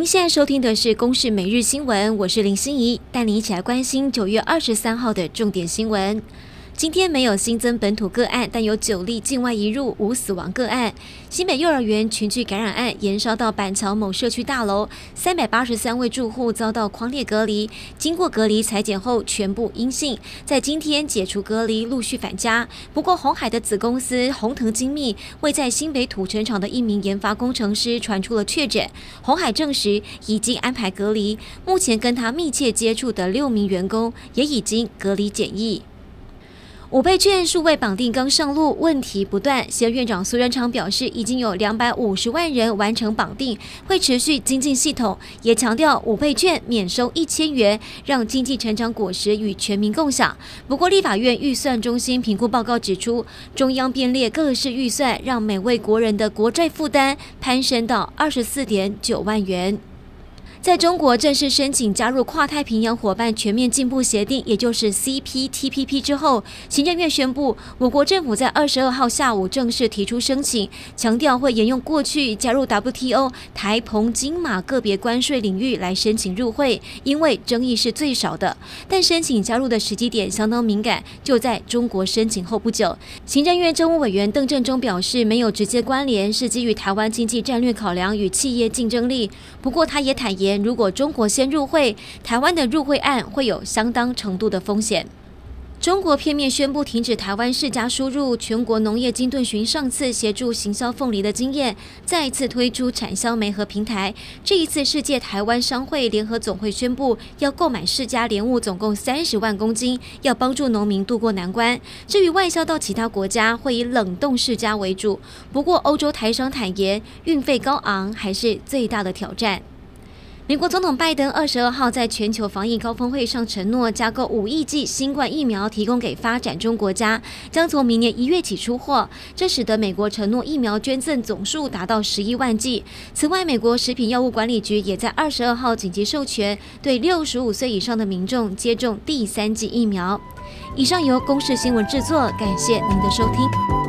您现在收听的是《公视每日新闻》，我是林心怡，带您一起来关心九月二十三号的重点新闻。今天没有新增本土个案，但有九例境外移入无死亡个案。新北幼儿园群聚感染案延烧到板桥某社区大楼，三百八十三位住户遭到匡列隔离，经过隔离采检后全部阴性，在今天解除隔离，陆续返家。不过红海的子公司红腾精密为在新北土城厂的一名研发工程师传出了确诊，红海证实已经安排隔离，目前跟他密切接触的六名员工也已经隔离检疫。五倍券数位绑定刚上路，问题不断。行院长苏贞昌表示，已经有两百五十万人完成绑定，会持续精进系统，也强调五倍券免收一千元，让经济成长果实与全民共享。不过，立法院预算中心评估报告指出，中央编列各式预算，让每位国人的国债负担攀升到二十四点九万元。在中国正式申请加入跨太平洋伙伴全面进步协定，也就是 CPTPP 之后，行政院宣布，我国政府在二十二号下午正式提出申请，强调会沿用过去加入 WTO 台澎金马个别关税领域来申请入会，因为争议是最少的。但申请加入的时机点相当敏感，就在中国申请后不久。行政院政务委员邓正中表示，没有直接关联，是基于台湾经济战略考量与企业竞争力。不过，他也坦言。如果中国先入会，台湾的入会案会有相当程度的风险。中国片面宣布停止台湾释迦输入，全国农业金盾寻上次协助行销凤梨的经验，再次推出产销媒合平台。这一次，世界台湾商会联合总会宣布要购买释迦莲雾，总共三十万公斤，要帮助农民渡过难关。至于外销到其他国家，会以冷冻释迦为主。不过，欧洲台商坦言，运费高昂还是最大的挑战。美国总统拜登二十二号在全球防疫高峰会上承诺，加购五亿剂新冠疫苗提供给发展中国家，将从明年一月起出货。这使得美国承诺疫苗捐赠总数达到十一万剂。此外，美国食品药物管理局也在二十二号紧急授权，对六十五岁以上的民众接种第三剂疫苗。以上由公视新闻制作，感谢您的收听。